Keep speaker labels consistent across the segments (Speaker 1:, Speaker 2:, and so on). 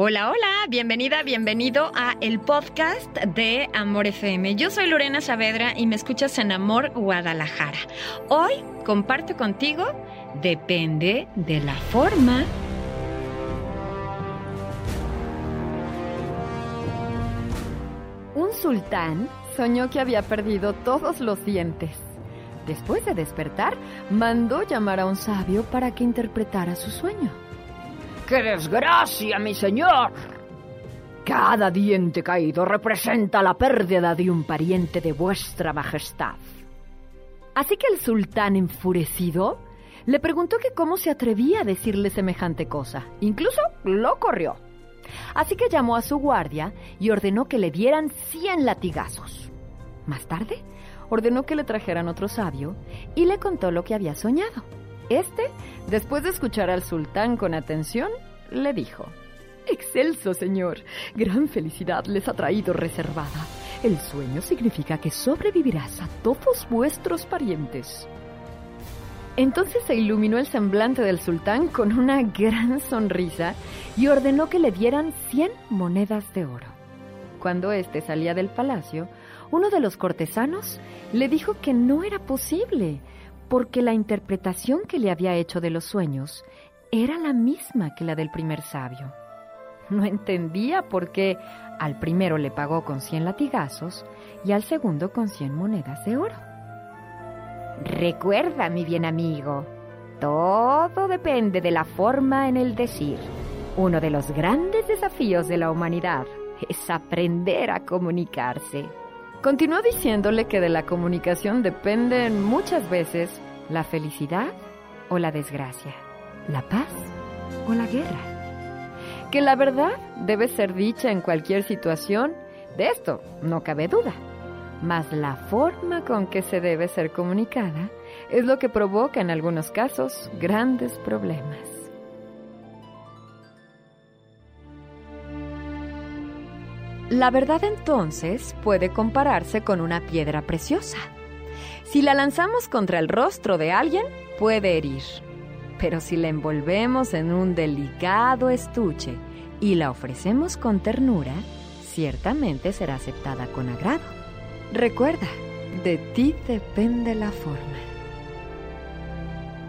Speaker 1: Hola, hola, bienvenida, bienvenido a el podcast de Amor FM. Yo soy Lorena Saavedra y me escuchas en Amor Guadalajara. Hoy comparto contigo Depende de la forma.
Speaker 2: Un sultán soñó que había perdido todos los dientes. Después de despertar, mandó llamar a un sabio para que interpretara su sueño.
Speaker 3: ¡Qué desgracia, mi señor! Cada diente caído representa la pérdida de un pariente de vuestra majestad.
Speaker 2: Así que el sultán enfurecido le preguntó que cómo se atrevía a decirle semejante cosa. Incluso lo corrió. Así que llamó a su guardia y ordenó que le dieran 100 latigazos. Más tarde, ordenó que le trajeran otro sabio y le contó lo que había soñado. Este, después de escuchar al sultán con atención, le dijo, Excelso, señor. Gran felicidad les ha traído reservada. El sueño significa que sobrevivirás a todos vuestros parientes. Entonces se iluminó el semblante del sultán con una gran sonrisa y ordenó que le dieran 100 monedas de oro. Cuando éste salía del palacio, uno de los cortesanos le dijo que no era posible, porque la interpretación que le había hecho de los sueños era la misma que la del primer sabio. No entendía por qué al primero le pagó con 100 latigazos y al segundo con 100 monedas de oro.
Speaker 3: Recuerda, mi bien amigo, todo depende de la forma en el decir. Uno de los grandes desafíos de la humanidad es aprender a comunicarse.
Speaker 2: Continuó diciéndole que de la comunicación dependen muchas veces la felicidad o la desgracia, la paz o la guerra. Que la verdad debe ser dicha en cualquier situación, de esto no cabe duda. Mas la forma con que se debe ser comunicada es lo que provoca en algunos casos grandes problemas. La verdad entonces puede compararse con una piedra preciosa. Si la lanzamos contra el rostro de alguien, puede herir. Pero si la envolvemos en un delicado estuche y la ofrecemos con ternura, ciertamente será aceptada con agrado. Recuerda, de ti depende la forma.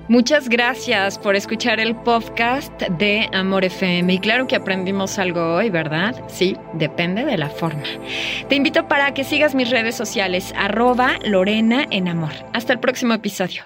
Speaker 1: Muchas gracias por escuchar el podcast de Amor FM. Y claro que aprendimos algo hoy, ¿verdad? Sí, depende de la forma. Te invito para que sigas mis redes sociales, arroba Lorena en Amor. Hasta el próximo episodio.